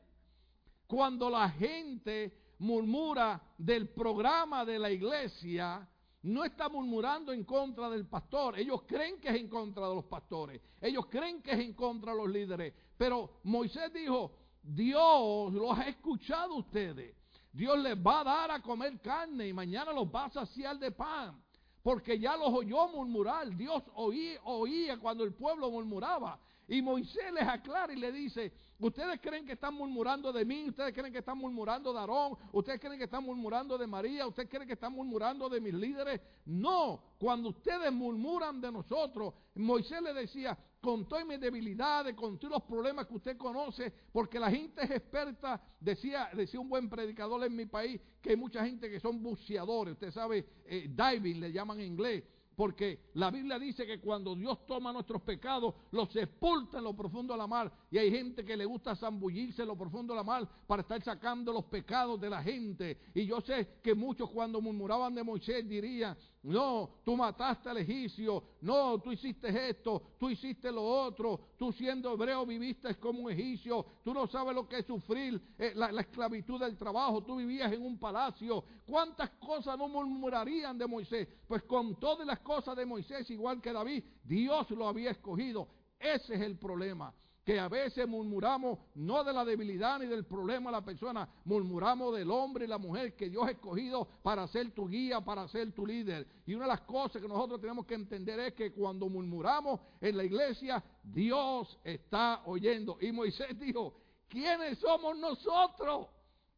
Cuando la gente murmura del programa de la iglesia, no está murmurando en contra del pastor. Ellos creen que es en contra de los pastores. Ellos creen que es en contra de los líderes. Pero Moisés dijo, Dios los ha escuchado ustedes. Dios les va a dar a comer carne y mañana los va a saciar de pan porque ya los oyó murmurar. Dios oía cuando el pueblo murmuraba. Y Moisés les aclara y le dice, ustedes creen que están murmurando de mí, ustedes creen que están murmurando de Aarón, ustedes creen que están murmurando de María, ustedes creen que están murmurando de mis líderes. No, cuando ustedes murmuran de nosotros, Moisés le decía, con todas mis debilidades, con todos los problemas que usted conoce, porque la gente es experta, decía, decía un buen predicador en mi país, que hay mucha gente que son buceadores, usted sabe, eh, diving le llaman en inglés, porque la Biblia dice que cuando Dios toma nuestros pecados, los sepulta en lo profundo de la mar. Y hay gente que le gusta zambullirse en lo profundo de la mar para estar sacando los pecados de la gente. Y yo sé que muchos cuando murmuraban de Moisés dirían, no, tú mataste al egipcio, no, tú hiciste esto, tú hiciste lo otro, tú siendo hebreo viviste como un egipcio, tú no sabes lo que es sufrir eh, la, la esclavitud del trabajo, tú vivías en un palacio. ¿Cuántas cosas no murmurarían de Moisés? Pues con todas las cosas de Moisés, igual que David, Dios lo había escogido. Ese es el problema que a veces murmuramos no de la debilidad ni del problema de la persona, murmuramos del hombre y la mujer que Dios ha escogido para ser tu guía, para ser tu líder. Y una de las cosas que nosotros tenemos que entender es que cuando murmuramos en la iglesia, Dios está oyendo. Y Moisés dijo, ¿quiénes somos nosotros?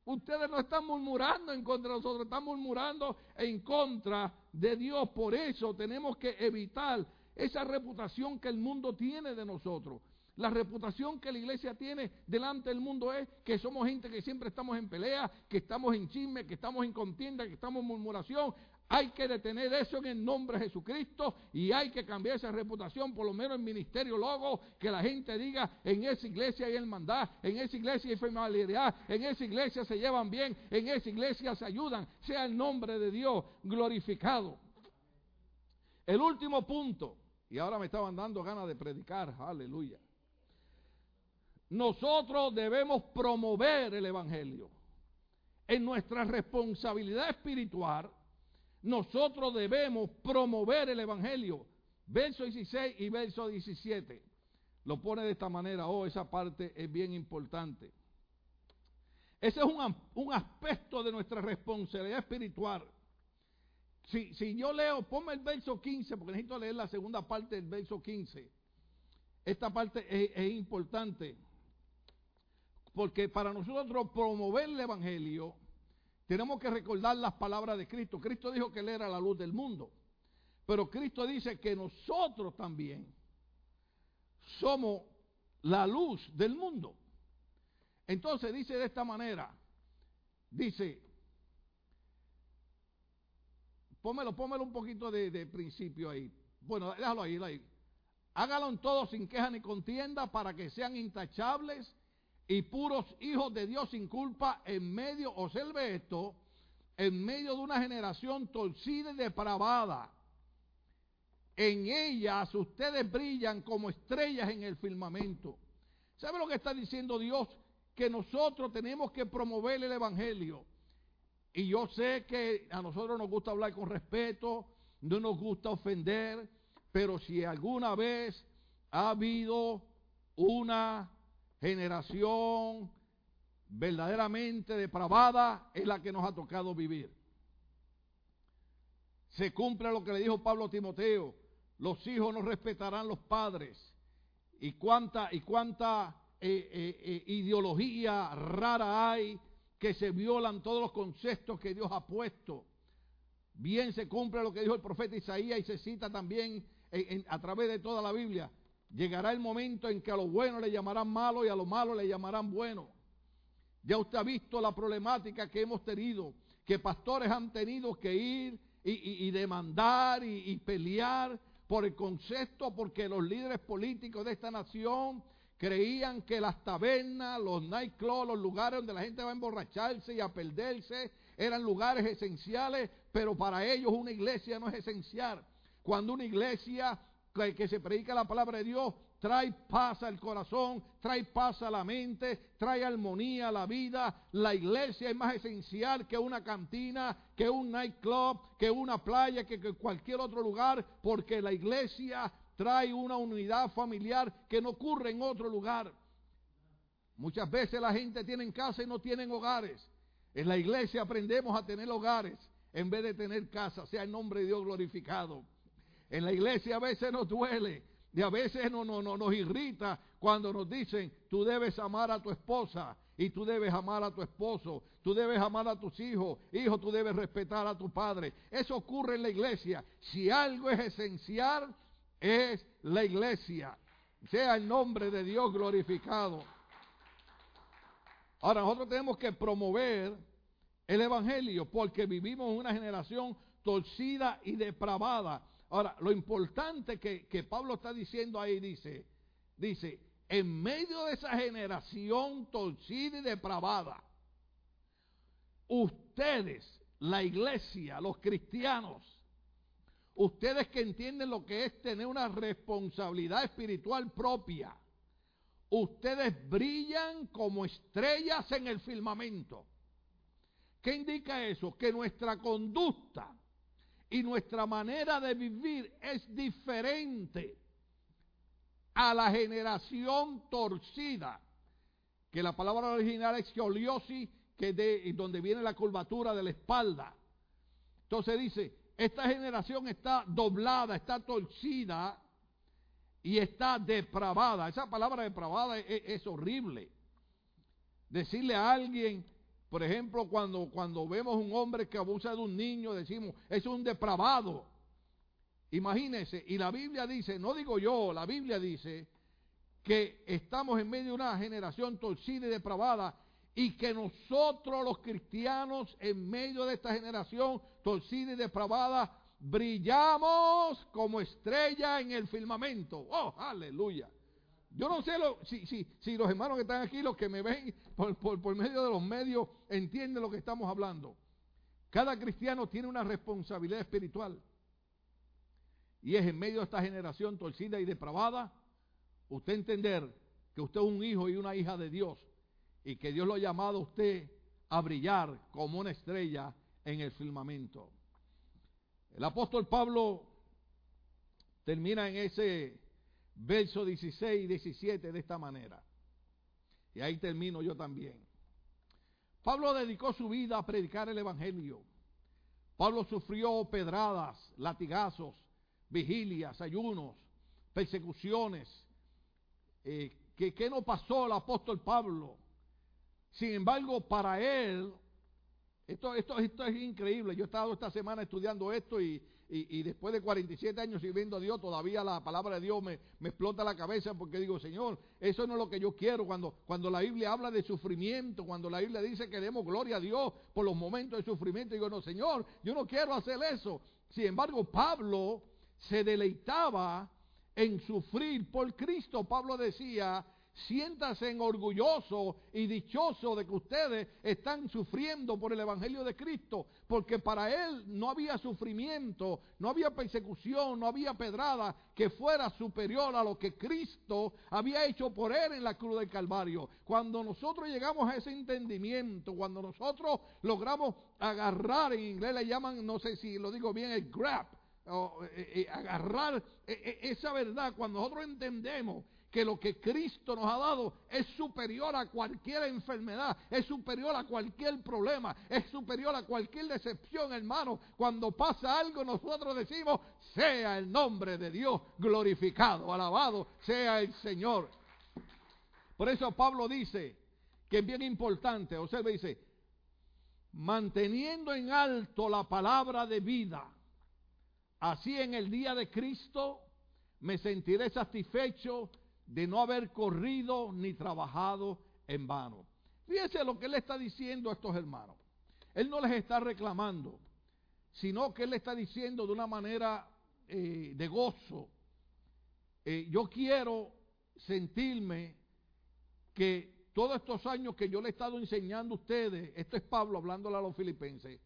Ustedes no están murmurando en contra de nosotros, están murmurando en contra de Dios. Por eso tenemos que evitar esa reputación que el mundo tiene de nosotros. La reputación que la iglesia tiene delante del mundo es que somos gente que siempre estamos en pelea, que estamos en chisme, que estamos en contienda, que estamos en murmuración. Hay que detener eso en el nombre de Jesucristo y hay que cambiar esa reputación, por lo menos en ministerio logo, que la gente diga, en esa iglesia hay hermandad, en esa iglesia hay familiaridad, en esa iglesia se llevan bien, en esa iglesia se ayudan, sea el nombre de Dios glorificado. El último punto, y ahora me estaban dando ganas de predicar, aleluya. Nosotros debemos promover el Evangelio. En nuestra responsabilidad espiritual, nosotros debemos promover el Evangelio. Verso 16 y verso 17. Lo pone de esta manera. Oh, esa parte es bien importante. Ese es un, un aspecto de nuestra responsabilidad espiritual. Si, si, yo leo, ponme el verso 15, porque necesito leer la segunda parte del verso 15. Esta parte es, es importante. Porque para nosotros promover el Evangelio, tenemos que recordar las palabras de Cristo. Cristo dijo que Él era la luz del mundo. Pero Cristo dice que nosotros también somos la luz del mundo. Entonces dice de esta manera, dice, pómelo, pómelo un poquito de, principio ahí. Bueno, déjalo ahí, déjalo ahí. Hágalo en todo sin queja ni contienda para que sean intachables y puros hijos de Dios sin culpa en medio, observe esto, en medio de una generación torcida y depravada. En ellas ustedes brillan como estrellas en el firmamento. ¿Sabe lo que está diciendo Dios? Que nosotros tenemos que promover el Evangelio. Y yo sé que a nosotros nos gusta hablar con respeto, no nos gusta ofender, pero si alguna vez ha habido una generación verdaderamente depravada, es la que nos ha tocado vivir. Se cumple lo que le dijo Pablo a Timoteo, los hijos no respetarán los padres. Y cuánta, y cuánta eh, eh, eh, ideología rara hay que se violan todos los conceptos que Dios ha puesto. Bien se cumple lo que dijo el profeta Isaías y se cita también a través de toda la Biblia. Llegará el momento en que a lo bueno le llamarán malo y a lo malo le llamarán bueno. Ya usted ha visto la problemática que hemos tenido, que pastores han tenido que ir y, demandar y, y pelear por el concepto, porque los líderes políticos de esta nación creían que las tabernas, los nightclubs, los lugares donde la gente va a emborracharse y a perderse, eran lugares esenciales, pero para ellos una iglesia no es esencial. Cuando una iglesia que, que se predica la palabra de Dios trae paz al corazón, trae paz a la mente, trae armonía a la vida. La iglesia es más esencial que una cantina, que un nightclub, que una playa, que, cualquier otro lugar, porque la iglesia trae una unidad familiar que no ocurre en otro lugar. Muchas veces la gente tiene casa y no tienen hogares. En la iglesia aprendemos a tener hogares en vez de tener casa, sea el nombre de Dios glorificado. En la iglesia a veces nos duele y a veces no, no, no, nos irrita cuando nos dicen, tú debes amar a tu esposa y tú debes amar a tu esposo, tú debes amar a tus hijos, hijo, tú debes respetar a tu padre. Eso ocurre en la iglesia. Si algo es esencial, es la iglesia. Sea el nombre de Dios glorificado. Ahora nosotros tenemos que promover el Evangelio porque vivimos en una generación torcida y depravada. Ahora, lo importante que, Pablo está diciendo ahí dice, dice, en medio de esa generación torcida y depravada, ustedes, la iglesia, los cristianos, Ustedes que entienden lo que es tener una responsabilidad espiritual propia. Ustedes brillan como estrellas en el firmamento. ¿Qué indica eso? Que nuestra conducta y nuestra manera de vivir es diferente a la generación torcida, que la palabra original es geoliosis, que de donde viene la curvatura de la espalda. Entonces dice, esta generación está doblada, está torcida y está depravada. Esa palabra depravada es, horrible. Decirle a alguien, por ejemplo, cuando, cuando vemos un hombre que abusa de un niño, decimos, es un depravado. Imagínense, y la Biblia dice, no digo yo, la Biblia dice que estamos en medio de una generación torcida y depravada y que nosotros los cristianos en medio de esta generación torcida y depravada brillamos como estrella en el firmamento. Oh, aleluya. Yo no sé lo, si, los hermanos que están aquí, los que me ven por, por medio de los medios, entienden lo que estamos hablando. Cada cristiano tiene una responsabilidad espiritual. Y es en medio de esta generación torcida y depravada, usted entender que usted es un hijo y una hija de Dios y que Dios lo ha llamado a usted a brillar como una estrella en el firmamento. El apóstol Pablo termina en ese verso 16 y 17 de esta manera. Y ahí termino yo también. Pablo dedicó su vida a predicar el Evangelio. Pablo sufrió pedradas, latigazos, vigilias, ayunos, persecuciones. Eh, ¿Qué no pasó el apóstol Pablo? Sin embargo, para él, Esto, esto, esto es increíble. Yo he estado esta semana estudiando esto y, y, después de 47 años sirviendo a Dios, todavía la palabra de Dios me, me, explota la cabeza porque digo, Señor, eso no es lo que yo quiero. Cuando, cuando la Biblia habla de sufrimiento, cuando la Biblia dice que demos gloria a Dios por los momentos de sufrimiento, digo, no, Señor, yo no quiero hacer eso. Sin embargo, Pablo se deleitaba en sufrir por Cristo. Pablo decía, siéntase orgulloso y dichoso de que ustedes están sufriendo por el Evangelio de Cristo, porque para él no había sufrimiento, no había persecución, no había pedrada que fuera superior a lo que Cristo había hecho por él en la cruz del Calvario. Cuando nosotros llegamos a ese entendimiento, cuando nosotros logramos agarrar, en inglés le llaman, no sé si lo digo bien, el grab, o, eh, eh, agarrar eh, esa verdad, cuando nosotros entendemos que lo que Cristo nos ha dado es superior a cualquier enfermedad, es superior a cualquier problema, es superior a cualquier decepción, hermano. Cuando pasa algo, nosotros decimos, sea el nombre de Dios glorificado, alabado sea el Señor. Por eso Pablo dice que es bien importante, o sea, dice, manteniendo en alto la palabra de vida, así en el día de Cristo me sentiré satisfecho de no haber corrido ni trabajado en vano. Fíjense lo que él está diciendo a estos hermanos. Él no les está reclamando, sino que él está diciendo de una manera eh, de gozo. Eh, yo quiero sentirme que todos estos años que yo le he estado enseñando a ustedes, esto es Pablo hablándole a los filipenses,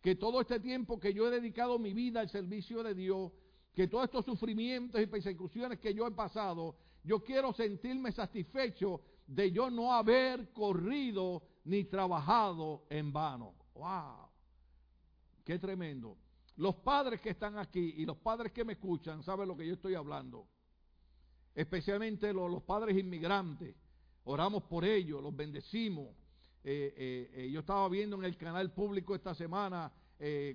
que todo este tiempo que yo he dedicado mi vida al servicio de Dios, que todos estos sufrimientos y persecuciones que yo he pasado, yo quiero sentirme satisfecho de yo no haber corrido ni trabajado en vano. ¡Wow! ¡Qué tremendo! Los padres que están aquí y los padres que me escuchan saben lo que yo estoy hablando. Especialmente los, padres inmigrantes. Oramos por ellos, los bendecimos. Eh, eh, eh, yo estaba viendo en el canal público esta semana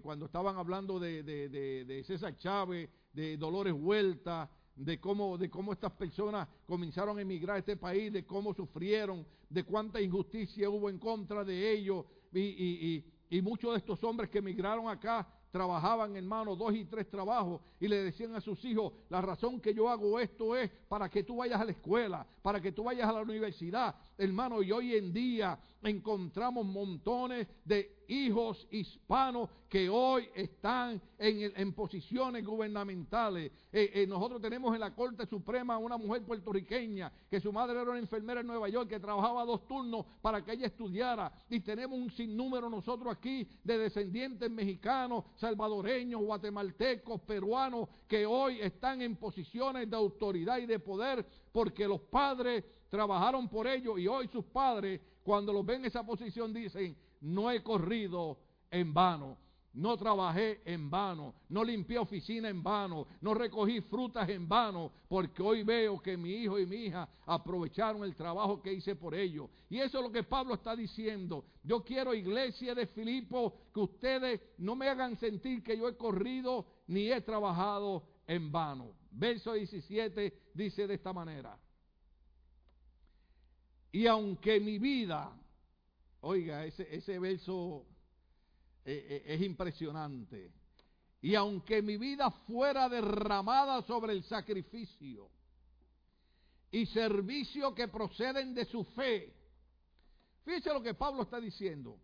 cuando estaban hablando de, de César Chávez, de Dolores Huerta, de cómo, de cómo estas personas comenzaron a emigrar a este país, de cómo sufrieron, de cuánta injusticia hubo en contra de ellos. Y, y, y, y muchos de estos hombres que emigraron acá trabajaban, hermano, dos y tres trabajos y le decían a sus hijos, la razón que yo hago esto es para que tú vayas a la escuela, para que tú vayas a la universidad, hermano, y hoy en día encontramos montones de hijos hispanos que hoy están en, posiciones gubernamentales. Eh, eh, nosotros tenemos en la Corte Suprema una mujer puertorriqueña que su madre era una enfermera en Nueva York que trabajaba dos turnos para que ella estudiara. Y tenemos un sinnúmero nosotros aquí de descendientes mexicanos, salvadoreños, guatemaltecos, peruanos que hoy están en posiciones de autoridad y de poder porque los padres trabajaron por ellos y hoy sus padres cuando los ven en esa posición dicen, no he corrido en vano, no trabajé en vano, no limpié oficina en vano, no recogí frutas en vano, porque hoy veo que mi hijo y mi hija aprovecharon el trabajo que hice por ellos. Y eso es lo que Pablo está diciendo. Yo quiero, iglesia de Filipo, que ustedes no me hagan sentir que yo he corrido ni he trabajado en vano. Verso 17 dice de esta manera. Y aunque mi vida, oiga, ese, verso eh, eh, es impresionante. Y aunque mi vida fuera derramada sobre el sacrificio y servicio que proceden de su fe, fíjese lo que Pablo está diciendo.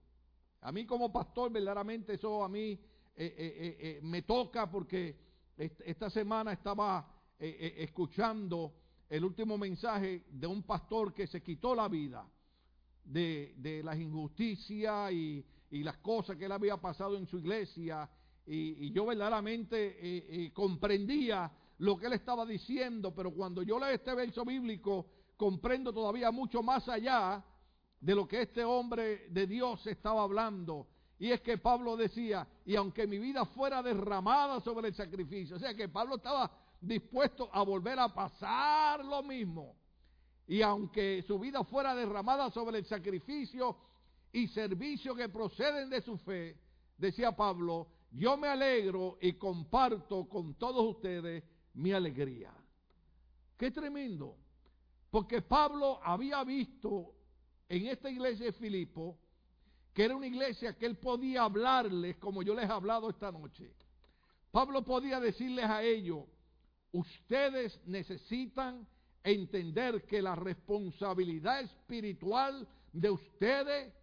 A mí como pastor, verdaderamente eso a mí eh, me toca porque esta semana estaba escuchando el último mensaje de un pastor que se quitó la vida de, de las injusticias y, las cosas que él había pasado en su iglesia. Y, yo verdaderamente eh, eh, comprendía lo que él estaba diciendo, pero cuando yo leo este verso bíblico, comprendo todavía mucho más allá de lo que este hombre de Dios estaba hablando. Y es que Pablo decía, y aunque mi vida fuera derramada sobre el sacrificio, o sea que Pablo estaba dispuesto a volver a pasar lo mismo. Y aunque su vida fuera derramada sobre el sacrificio y servicio que proceden de su fe, decía Pablo, yo me alegro y comparto con todos ustedes mi alegría. Qué tremendo. Porque Pablo había visto en esta iglesia de Filipo que era una iglesia que él podía hablarles como yo les he hablado esta noche. Pablo podía decirles a ellos, ustedes necesitan entender que la responsabilidad espiritual de ustedes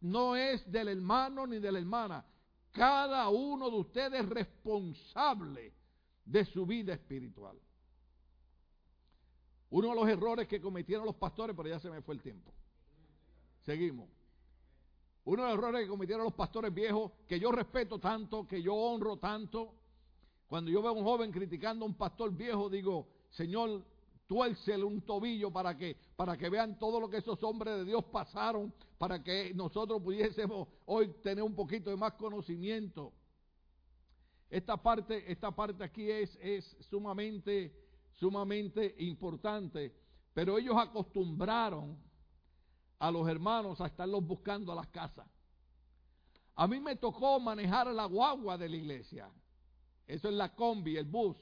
no es del hermano ni de la hermana. Cada uno de ustedes es responsable de su vida espiritual. Uno de los errores que cometieron los pastores, pero ya se me fue el tiempo. Seguimos. Uno de los errores que cometieron los pastores viejos, que yo respeto tanto, que yo honro tanto, cuando yo veo a un joven criticando a un pastor viejo, digo, Señor, tuércele un tobillo para que, para que vean todo lo que esos hombres de Dios pasaron, para que nosotros pudiésemos hoy tener un poquito de más conocimiento. Esta parte, esta parte aquí es, es sumamente, sumamente importante, pero ellos acostumbraron a los hermanos a estarlos buscando a las casas. A mí me tocó manejar la guagua de la iglesia. Eso es la combi, el bus.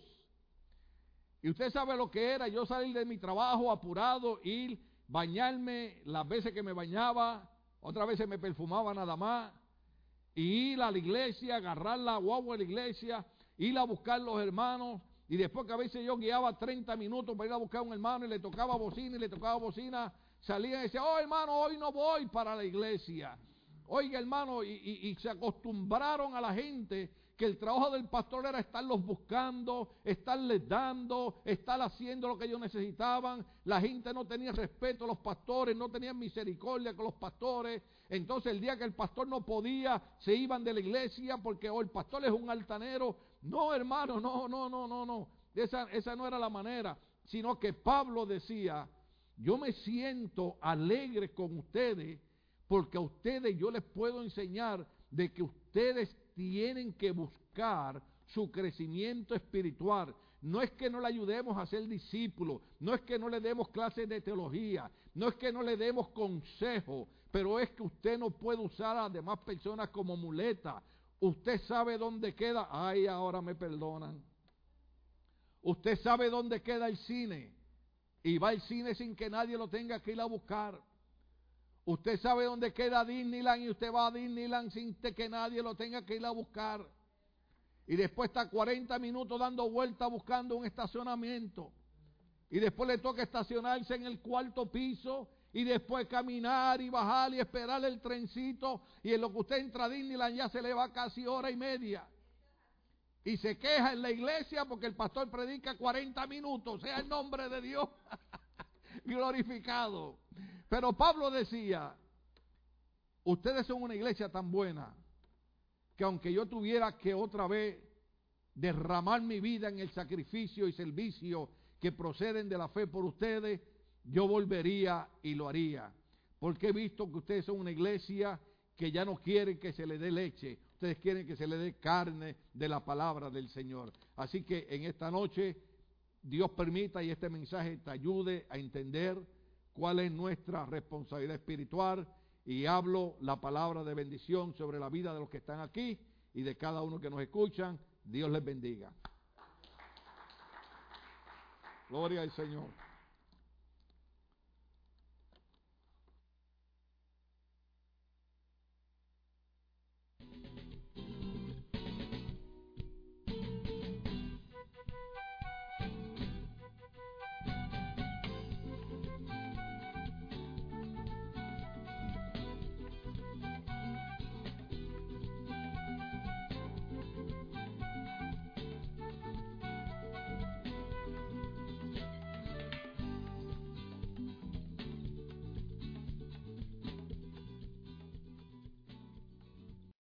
Y usted sabe lo que era yo salir de mi trabajo apurado, ir, bañarme las veces que me bañaba, otras veces me perfumaba nada más, y ir a la iglesia, agarrar la guagua de la iglesia, ir a buscar los hermanos, y después que a veces yo guiaba 30 minutos para ir a buscar a un hermano y le tocaba bocina y le tocaba bocina, salían y decían, oh hermano, hoy no voy para la iglesia. Oiga hermano, y, se acostumbraron a la gente que el trabajo del pastor era estarlos buscando, estarles dando, estar haciendo lo que ellos necesitaban. La gente no tenía respeto a los pastores, no tenían misericordia con los pastores. Entonces el día que el pastor no podía, se iban de la iglesia porque oh, el pastor es un altanero. No, hermano, no, no, no, no, no. Esa, esa no era la manera, sino que Pablo decía, yo me siento alegre con ustedes porque a ustedes yo les puedo enseñar de que ustedes tienen que buscar su crecimiento espiritual. No es que no le ayudemos a ser discípulos, no es que no le demos clases de teología, no es que no le demos consejo, pero es que usted no puede usar a las demás personas como muleta. Usted sabe dónde queda, ay, ahora me perdonan. Usted sabe dónde queda el cine y va al cine sin que nadie lo tenga que ir a buscar. Usted sabe dónde queda Disneyland y usted va a Disneyland sin que nadie lo tenga que ir a buscar. Y después está 40 minutos dando vueltas buscando un estacionamiento. Y después le toca estacionarse en el cuarto piso y después caminar y bajar y esperar el trencito. Y en lo que usted entra a Disneyland ya se le va casi hora y media y se queja en la iglesia porque el pastor predica 40 minutos, sea el nombre de Dios glorificado. Pero Pablo decía, ustedes son una iglesia tan buena que aunque yo tuviera que otra vez derramar mi vida en el sacrificio y servicio que proceden de la fe por ustedes, yo volvería y lo haría. Porque he visto que ustedes son una iglesia que ya no quieren que se le dé leche, Ustedes quieren que se le dé carne de la palabra del Señor. Así que en esta noche Dios permita y este mensaje te ayude a entender cuál es nuestra responsabilidad espiritual y hablo la palabra de bendición sobre la vida de los que están aquí y de cada uno que nos escuchan. Dios les bendiga. Gloria al Señor.